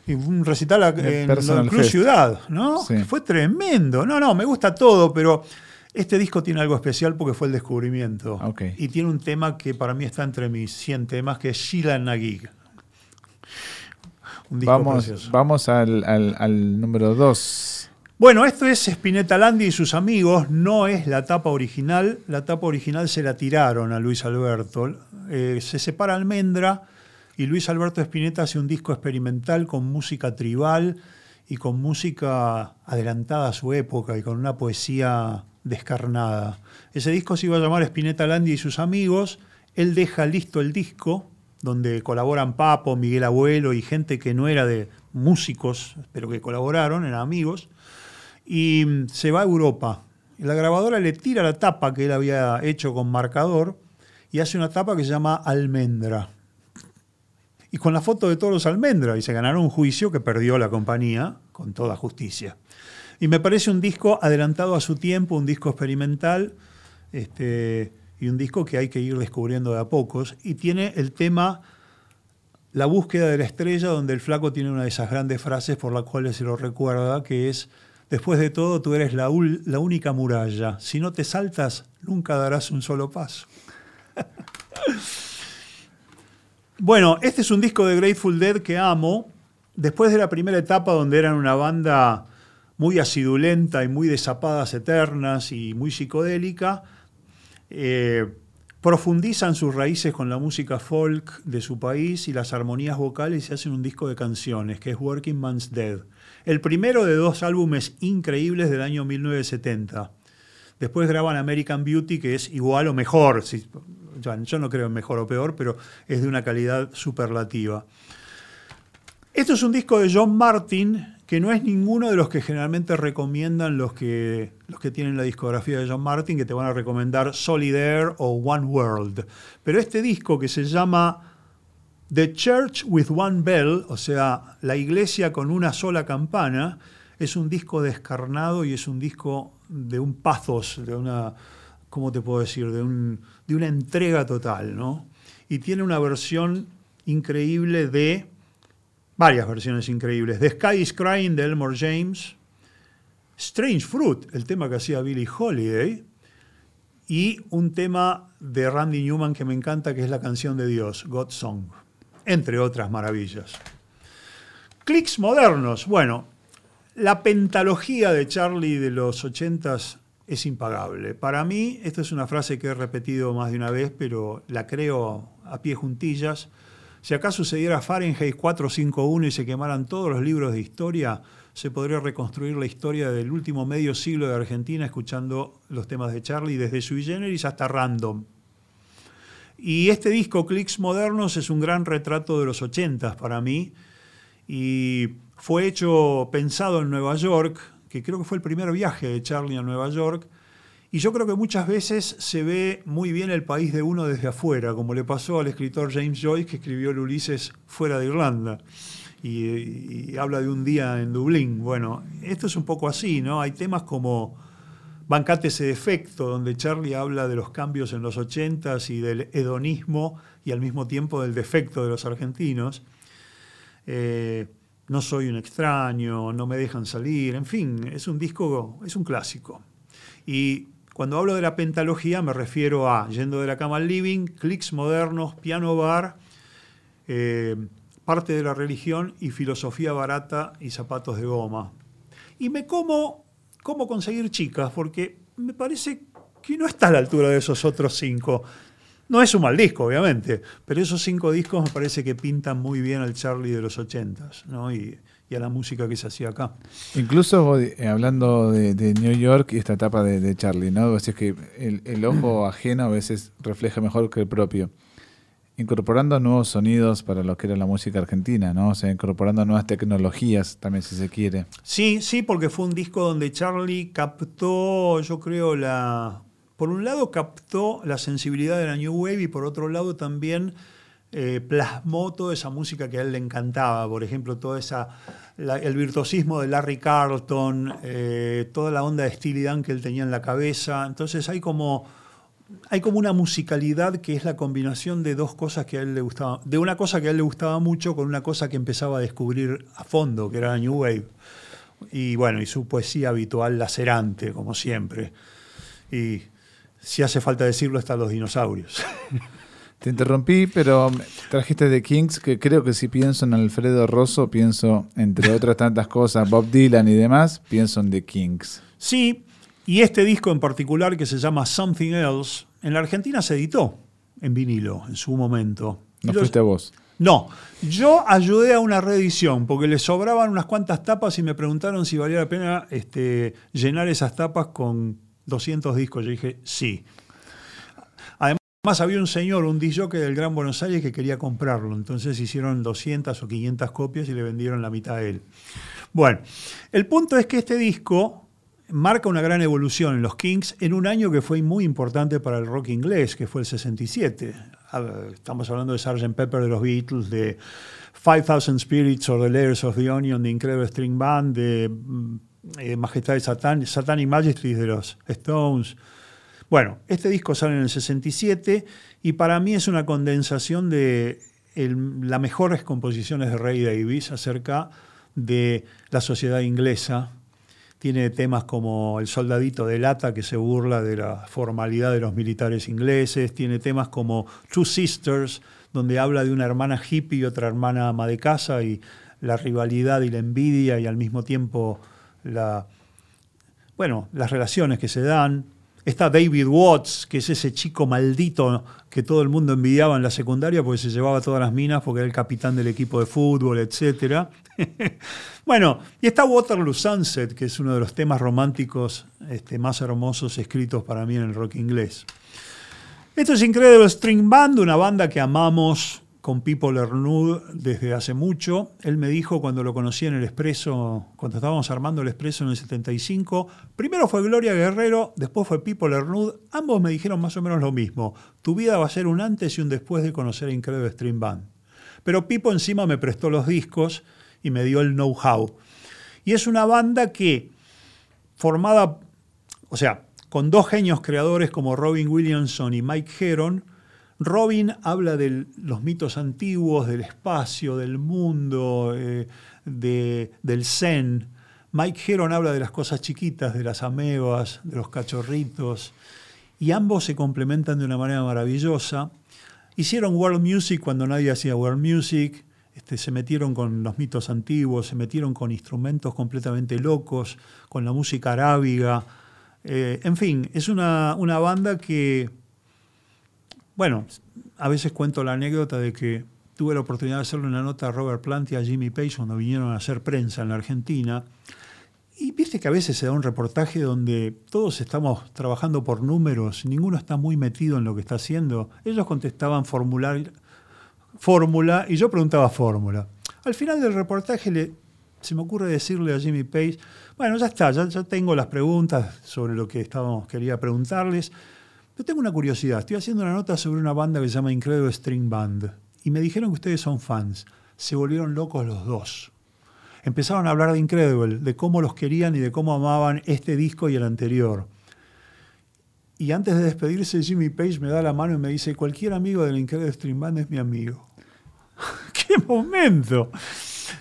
Y un recital en Cruz Fest. Ciudad, ¿no? Sí. Fue tremendo. No, no, me gusta todo, pero este disco tiene algo especial porque fue el descubrimiento. Ok. Y tiene un tema que para mí está entre mis 100 temas, que es Sheila Nagig. Un disco Vamos, precioso. vamos al, al- al número 2. Bueno, esto es Spinetta Landi y sus amigos, no es la tapa original. La tapa original se la tiraron a Luis Alberto. Eh, se separa Almendra y Luis Alberto Spinetta hace un disco experimental con música tribal y con música adelantada a su época y con una poesía descarnada. Ese disco se iba a llamar Spinetta Landi y sus amigos. Él deja listo el disco, donde colaboran Papo, Miguel Abuelo y gente que no era de músicos, pero que colaboraron, eran amigos y se va a Europa. La grabadora le tira la tapa que él había hecho con marcador y hace una tapa que se llama Almendra. Y con la foto de todos los almendra, y se ganaron un juicio que perdió la compañía con toda justicia. Y me parece un disco adelantado a su tiempo, un disco experimental, este, y un disco que hay que ir descubriendo de a pocos. Y tiene el tema La búsqueda de la estrella, donde el flaco tiene una de esas grandes frases por las cuales se lo recuerda, que es, después de todo, tú eres la única muralla. Si no te saltas, nunca darás un solo paso. bueno, este es un disco de Grateful Dead que amo. Después de la primera etapa, donde eran una banda muy acidulenta y muy de zapadas eternas y muy psicodélica, eh, profundizan sus raíces con la música folk de su país y las armonías vocales y hacen un disco de canciones que es Working Man's Dead. El primero de dos álbumes increíbles del año 1970. Después graban American Beauty, que es igual o mejor. si- yo no creo en mejor o peor, pero es de una calidad superlativa. Esto es un disco de John Martin, que no es ninguno de los que generalmente recomiendan los que, los que tienen la discografía de John Martin, que te van a recomendar Solidaire o One World. Pero este disco que se llama The Church with One Bell, o sea, la iglesia con una sola campana, es un disco descarnado y es un disco de un pathos, de una, ¿cómo te puedo decir? De, un- de una entrega total, ¿no? Y tiene una versión increíble de, varias versiones increíbles, The Sky is Crying de Elmore James, Strange Fruit, el tema que hacía Billie Holiday, y un tema de Randy Newman que me encanta, que es la canción de Dios, God's Song, entre otras maravillas. Clics modernos. Bueno, la pentalogía de Charlie de los ochentas es impagable. Para mí, esta es una frase que he repetido más de una vez, pero la creo a pie juntillas. Si acá sucediera Fahrenheit 451 y se quemaran todos los libros de historia, se podría reconstruir la historia del último medio siglo de Argentina escuchando los temas de Charlie desde sui generis hasta random. Y este disco, Clicks Modernos, es un gran retrato de los ochentas para mí. Y fue hecho pensado en Nueva York, que creo que fue el primer viaje de Charlie a Nueva York. Y yo creo que muchas veces se ve muy bien el país de uno desde afuera, como le pasó al escritor James Joyce, que escribió el Ulises fuera de Irlanda. Y, habla de un día en Dublín. Bueno, esto es un poco así, ¿no? Hay temas como Bancate ese defecto, donde Charlie habla de los cambios en los ochentas y del hedonismo y al mismo tiempo del defecto de los argentinos. Eh, no soy un extraño, no me dejan salir, en fin, es un disco, es un clásico. Y cuando hablo de la pentalogía me refiero a Yendo de la cama al living, clics modernos, piano bar, eh, parte de la religión y filosofía barata y zapatos de goma. Y me como cómo conseguir chicas, porque me parece que no está a la altura de esos otros cinco. No es un mal disco, obviamente, pero esos cinco discos me parece que pintan muy bien al Charlie de los ochentas, ¿no? Y, y a la música que se hacía acá. Incluso eh, hablando de, de New York y esta etapa de, de Charlie, ¿no? Que el, el ojo ajeno a veces refleja mejor que el propio. Incorporando nuevos sonidos para lo que era la música argentina, ¿no? O sea, incorporando nuevas tecnologías también, si se quiere. Sí, sí, porque fue un disco donde Charlie captó, yo creo, la. Por un lado, captó la sensibilidad de la New Wave y por otro lado también eh, plasmó toda esa música que a él le encantaba. Por ejemplo, toda esa el virtuosismo de Larry Carlton, eh, toda la onda de Steely Dan que él tenía en la cabeza. Entonces hay como, hay como una musicalidad que es la combinación de dos cosas que a él le gustaban, de una cosa que a él le gustaba mucho con una cosa que empezaba a descubrir a fondo, que era la New Wave. Y bueno, y su poesía habitual lacerante, como siempre. Y si hace falta decirlo, están los dinosaurios. Te interrumpí, pero trajiste de Kings, que creo que si pienso en Alfredo Rosso, pienso, entre otras tantas cosas, Bob Dylan y demás, pienso en The Kings. Sí, y este disco en particular que se llama Something Else, en la Argentina se editó en vinilo en su momento. ¿No fuiste vos? No, yo ayudé a una reedición porque le sobraban unas cuantas tapas y me preguntaron si valía la pena este, llenar esas tapas con 200 discos. Yo dije, sí. Además había un señor, un DJ del Gran Buenos Aires que quería comprarlo, entonces hicieron 200 o 500 copias y le vendieron la mitad a él. Bueno, el punto es que este disco marca una gran evolución en los Kings en un año que fue muy importante para el rock inglés, que fue el 67. Estamos hablando de Sgt. Pepper de los Beatles, de 5000 Spirits or The Layers of the Onion de Incredible String Band, de mm, eh, Majestad de Satan, Satanic Majesties de los Stones. Bueno, este disco sale en el 67 y para mí es una condensación de las mejores composiciones de Ray Davis acerca de la sociedad inglesa. Tiene temas como El soldadito de lata, que se burla de la formalidad de los militares ingleses. Tiene temas como Two Sisters, donde habla de una hermana hippie y otra hermana ama de casa y la rivalidad y la envidia y al mismo tiempo la, bueno, las relaciones que se dan. Está David Watts, que es ese chico maldito que todo el mundo envidiaba en la secundaria porque se llevaba todas las minas porque era el capitán del equipo de fútbol, etc. bueno, y está Waterloo Sunset, que es uno de los temas románticos este, más hermosos escritos para mí en el rock inglés. Esto es Incredible String Band, una banda que amamos con Pipo Lernud desde hace mucho. Él me dijo cuando lo conocí en el Expreso, cuando estábamos armando el Expreso en el 75, primero fue Gloria Guerrero, después fue Pipo Lernud. Ambos me dijeron más o menos lo mismo. Tu vida va a ser un antes y un después de conocer a Incredible Stream Band. Pero Pipo encima me prestó los discos y me dio el know-how. Y es una banda que, formada, o sea, con dos genios creadores como Robin Williamson y Mike Heron, Robin habla de los mitos antiguos, del espacio, del mundo, eh, del zen. Mike Heron habla de las cosas chiquitas, de las amebas, de los cachorritos. Y ambos se complementan de una manera maravillosa. Hicieron world music cuando nadie hacía world music. Este, se metieron con los mitos antiguos, se metieron con instrumentos completamente locos, con la música arábiga. Eh, en fin, es una, una banda que bueno, a veces cuento la anécdota de que tuve la oportunidad de hacerle una nota a Robert Plant y a Jimmy Page cuando vinieron a hacer prensa en la Argentina. Y viste que a veces se da un reportaje donde todos estamos trabajando por números, ninguno está muy metido en lo que está haciendo. Ellos contestaban fórmula y yo preguntaba fórmula. Al final del reportaje le, se me ocurre decirle a Jimmy Page, bueno, ya está, ya, ya tengo las preguntas sobre lo que estábamos, quería preguntarles. Yo tengo una curiosidad. Estoy haciendo una nota sobre una banda que se llama Incredible String Band. Y me dijeron que ustedes son fans. Se volvieron locos los dos. Empezaron a hablar de Incredible, de cómo los querían y de cómo amaban este disco y el anterior. Y antes de despedirse, Jimmy Page me da la mano y me dice, cualquier amigo de la Incredible String Band es mi amigo. ¡Qué momento!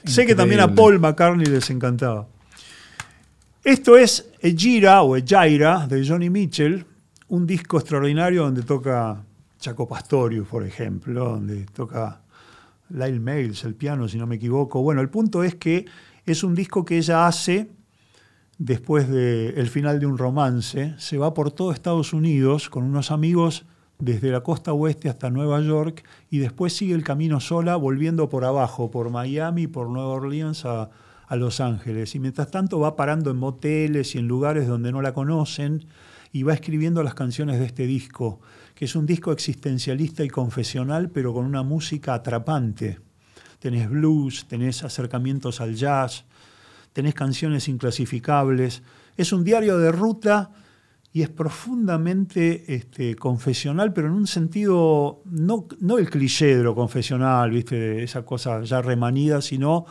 Sé que también a Paul McCartney les encantaba. Esto es Ejira o Ejaira de Johnny Mitchell, un disco extraordinario donde toca Chaco Pastorius, por ejemplo, donde toca Lyle Mails, el piano, si no me equivoco. Bueno, el punto es que es un disco que ella hace después del final de un romance, se va por todo Estados Unidos con unos amigos desde la costa oeste hasta Nueva York y después sigue el camino sola volviendo por abajo, por Miami, por Nueva Orleans a, a Los Ángeles. Y mientras tanto va parando en moteles y en lugares donde no la conocen y va escribiendo las canciones de este disco, que es un disco existencialista y confesional, pero con una música atrapante. Tenés blues, tenés acercamientos al jazz, tenés canciones inclasificables. Es un diario de ruta y es profundamente este, confesional, pero en un sentido, no, no el cliché de lo confesional, ¿viste? esa cosa ya remanida, sino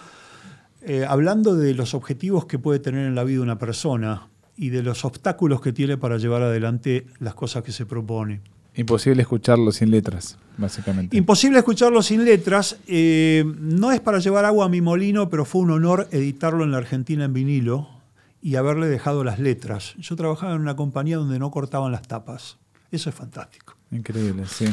eh, hablando de los objetivos que puede tener en la vida una persona y de los obstáculos que tiene para llevar adelante las cosas que se propone. Imposible escucharlo sin letras, básicamente. Imposible escucharlo sin letras. Eh, no es para llevar agua a mi molino, pero fue un honor editarlo en la Argentina en vinilo y haberle dejado las letras. Yo trabajaba en una compañía donde no cortaban las tapas. Eso es fantástico. Increíble, sí.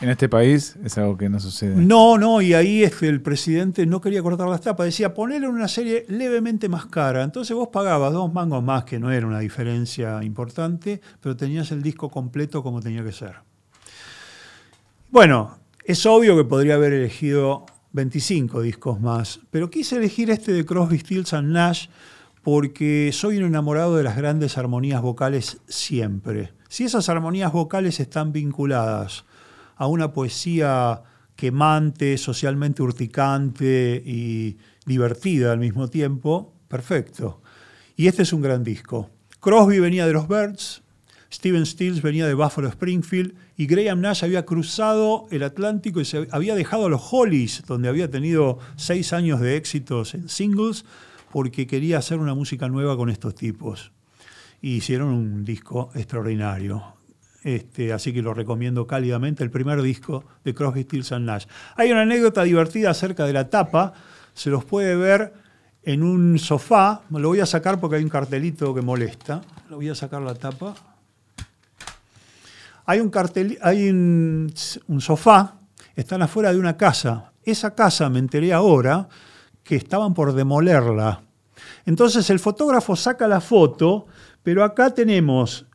En este país es algo que no sucede. No, no, y ahí es que el presidente no quería cortar las tapas, decía ponerle una serie levemente más cara. Entonces vos pagabas dos mangos más, que no era una diferencia importante, pero tenías el disco completo como tenía que ser. Bueno, es obvio que podría haber elegido 25 discos más, pero quise elegir este de Crosby, Stills and Nash porque soy un enamorado de las grandes armonías vocales siempre. Si esas armonías vocales están vinculadas a una poesía quemante, socialmente urticante y divertida al mismo tiempo, perfecto. Y este es un gran disco. Crosby venía de los Birds, Steven Stills venía de Buffalo Springfield y Graham Nash había cruzado el Atlántico y se había dejado a los Hollies, donde había tenido seis años de éxitos en singles, porque quería hacer una música nueva con estos tipos. Hicieron un disco extraordinario. Este, así que lo recomiendo cálidamente, el primer disco de Crosby, Stills and Nash. Hay una anécdota divertida acerca de la tapa, se los puede ver en un sofá, lo voy a sacar porque hay un cartelito que molesta, lo voy a sacar la tapa. Hay un cartel, hay un, un sofá, están afuera de una casa. Esa casa, me enteré ahora, que estaban por demolerla. Entonces el fotógrafo saca la foto, pero acá tenemos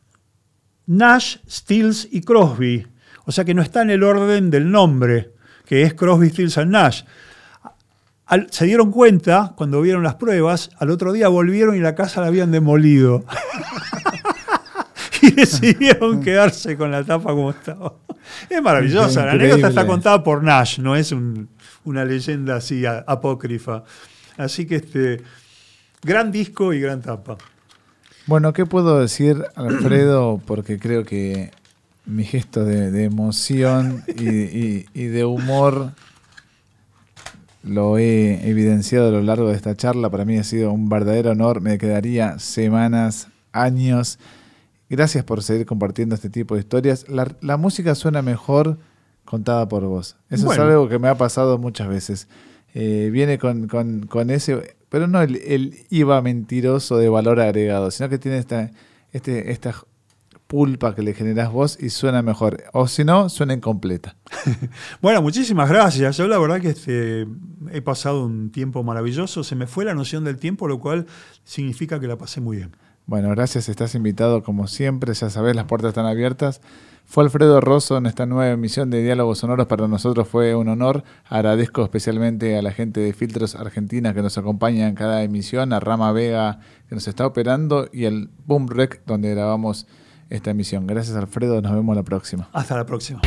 Nash, Stills y Crosby. O sea que no está en el orden del nombre, que es Crosby, Stills y Nash. se dieron cuenta, cuando vieron las pruebas, al otro día volvieron y la casa la habían demolido. y decidieron quedarse con la tapa como estaba. Es maravillosa, la anécdota está contada por Nash, no es una leyenda así apócrifa. Así que este, gran disco y gran tapa. Bueno, ¿qué puedo decir, Alfredo? Porque creo que mi gesto de, emoción y, y, de humor lo he evidenciado a lo largo de esta charla. Para mí ha sido un verdadero honor. Me quedaría semanas, años Gracias por seguir compartiendo este tipo de historias. La, música suena mejor contada por vos. Eso es algo que me ha pasado muchas veces. Eh, viene con, ese, pero no el, IVA mentiroso de valor agregado, sino que tiene esta, este, esta pulpa que le generás vos y suena mejor. O si no, suena incompleta. bueno, muchísimas gracias. Yo la verdad que este, he pasado un tiempo maravilloso. Se me fue la noción del tiempo, lo cual significa que la pasé muy bien. Bueno, gracias, estás invitado como siempre, ya sabes, las puertas están abiertas. Fue Alfredo Rosso en esta nueva emisión de Diálogos Sonoros, para nosotros fue un honor. Agradezco especialmente a la gente de Filtros Argentina que nos acompaña en cada emisión, a Rama Vega que nos está operando y el Boom Rec donde grabamos esta emisión. Gracias Alfredo, nos vemos la próxima. Hasta la próxima.